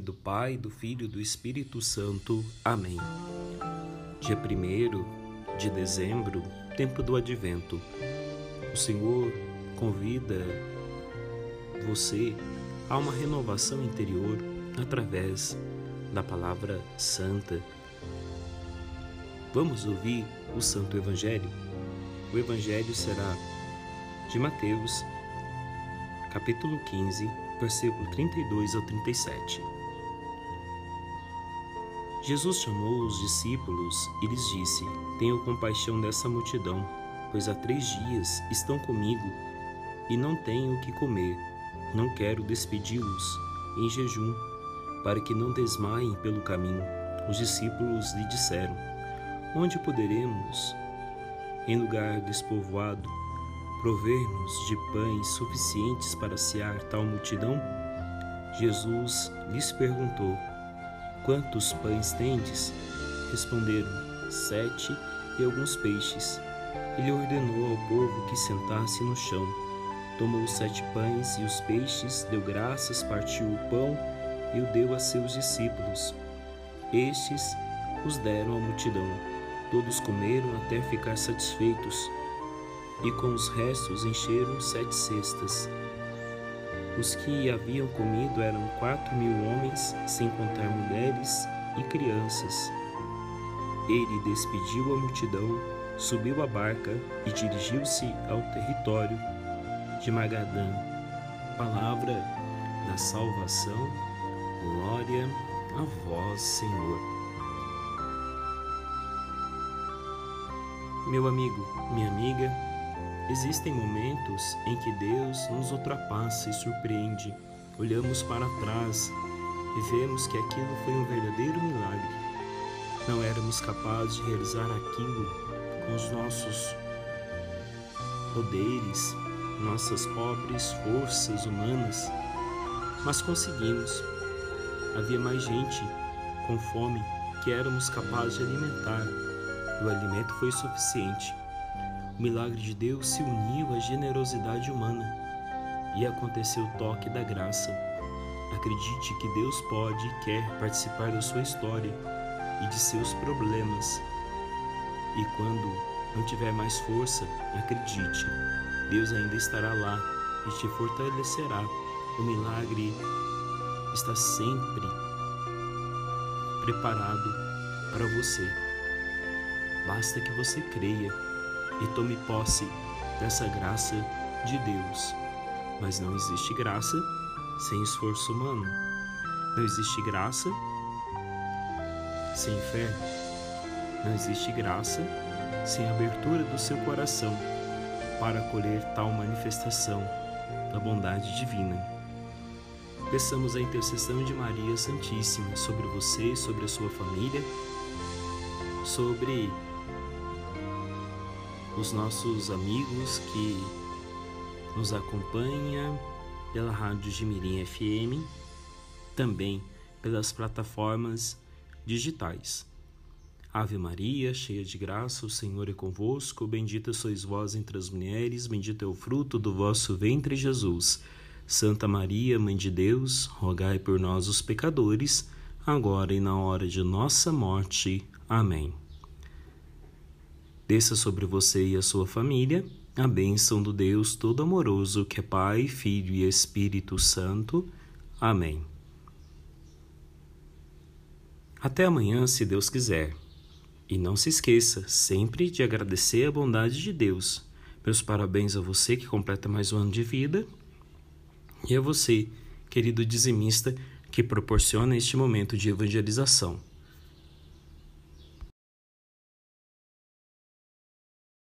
nome do Pai, do Filho e do Espírito Santo. Amém. Dia 1 de dezembro, tempo do advento. O Senhor convida você a uma renovação interior através da palavra santa. Vamos ouvir o Santo Evangelho? O Evangelho será de Mateus, capítulo 15, versículo 32 ao 37. Jesus chamou os discípulos e lhes disse: Tenho compaixão dessa multidão, pois há três dias estão comigo e não tenho o que comer. Não quero despedi-los em jejum, para que não desmaiem pelo caminho. Os discípulos lhe disseram: Onde poderemos, em lugar despovoado, prover-nos de pães suficientes para sear tal multidão? Jesus lhes perguntou: Quantos pães tendes? Responderam: Sete e alguns peixes. Ele ordenou ao povo que sentasse no chão. Tomou os sete pães e os peixes, deu graças, partiu o pão e o deu a seus discípulos. Estes os deram à multidão. Todos comeram até ficar satisfeitos e com os restos encheram sete cestas. Os que haviam comido eram quatro mil homens, sem contar mulheres e crianças. Ele despediu a multidão, subiu a barca e dirigiu-se ao território de Magadã. Palavra da salvação, glória a vós, Senhor. Meu amigo, minha amiga, Existem momentos em que Deus nos ultrapassa e surpreende. Olhamos para trás e vemos que aquilo foi um verdadeiro milagre. Não éramos capazes de realizar aquilo com os nossos poderes, nossas pobres forças humanas, mas conseguimos. Havia mais gente com fome que éramos capazes de alimentar. E o alimento foi suficiente. O milagre de Deus se uniu à generosidade humana e aconteceu o toque da graça. Acredite que Deus pode e quer participar da sua história e de seus problemas. E quando não tiver mais força, acredite, Deus ainda estará lá e te fortalecerá. O milagre está sempre preparado para você. Basta que você creia e tome posse dessa graça de Deus. Mas não existe graça sem esforço humano. Não existe graça sem fé. Não existe graça sem abertura do seu coração para acolher tal manifestação da bondade divina. Peçamos a intercessão de Maria Santíssima sobre você, sobre a sua família, sobre os nossos amigos que nos acompanham pela Rádio Jimirim FM, também pelas plataformas digitais. Ave Maria, cheia de graça, o Senhor é convosco, bendita sois vós entre as mulheres, bendito é o fruto do vosso ventre, Jesus. Santa Maria, Mãe de Deus, rogai por nós os pecadores, agora e na hora de nossa morte. Amém. Desça sobre você e a sua família a bênção do Deus Todo-Amoroso, que é Pai, Filho e Espírito Santo. Amém. Até amanhã, se Deus quiser. E não se esqueça sempre de agradecer a bondade de Deus. Meus parabéns a você que completa mais um ano de vida e a você, querido dizimista, que proporciona este momento de evangelização.